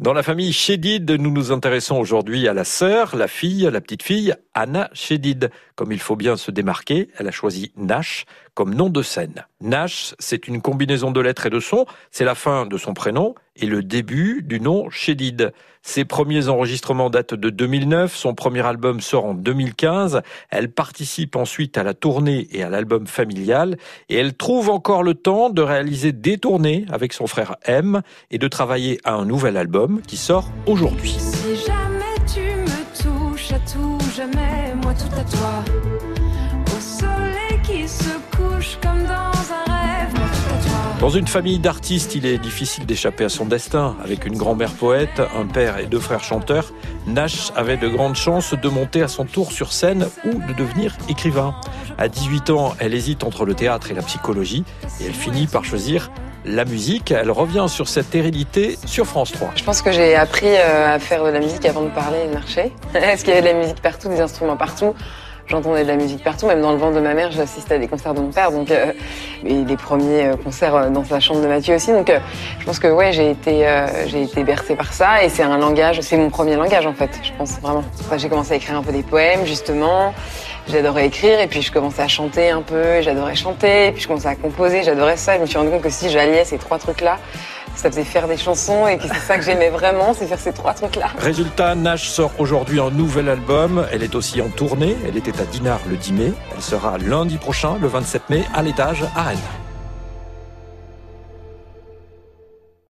Dans la famille Chédid, nous nous intéressons aujourd'hui à la sœur, la fille, la petite fille, Anna Chédid. Comme il faut bien se démarquer, elle a choisi Nash comme nom de scène. Nash, c'est une combinaison de lettres et de sons, c'est la fin de son prénom et le début du nom Chédid. Ses premiers enregistrements datent de 2009, son premier album sort en 2015, elle participe ensuite à la tournée et à l'album familial et elle trouve encore le temps de réaliser des tournées avec son frère M et de travailler à un nouvel album qui sort aujourd'hui. Si jamais tu me touches à tout, jamais moi tout à toi. Au soleil qui se couche comme Dans une famille d'artistes, il est difficile d'échapper à son destin. Avec une grand-mère poète, un père et deux frères chanteurs, Nash avait de grandes chances de monter à son tour sur scène ou de devenir écrivain. À 18 ans, elle hésite entre le théâtre et la psychologie et elle finit par choisir la musique. Elle revient sur cette hérédité sur France 3. Je pense que j'ai appris euh, à faire de la musique avant de parler et de marcher. Parce qu'il y avait de la musique partout, des instruments partout. J'entendais de la musique partout, même dans le ventre de ma mère, j'assistais à des concerts de mon père, donc euh, et les premiers euh, concerts euh, dans sa chambre de Mathieu aussi. Donc euh, je pense que ouais, j'ai été euh, j'ai été bercée par ça et c'est un langage, c'est mon premier langage en fait. Je pense vraiment. Enfin, j'ai commencé à écrire un peu des poèmes justement. J'adorais écrire et puis je commençais à chanter un peu, j'adorais chanter, et puis je commençais à composer, j'adorais ça. Je me suis rendu compte que si j'alliais ces trois trucs-là, ça faisait faire des chansons et c'est ça que j'aimais vraiment, c'est faire ces trois trucs-là. Résultat, Nash sort aujourd'hui un nouvel album. Elle est aussi en tournée. Elle était à Dinard le 10 mai. Elle sera lundi prochain, le 27 mai, à l'étage à Rennes.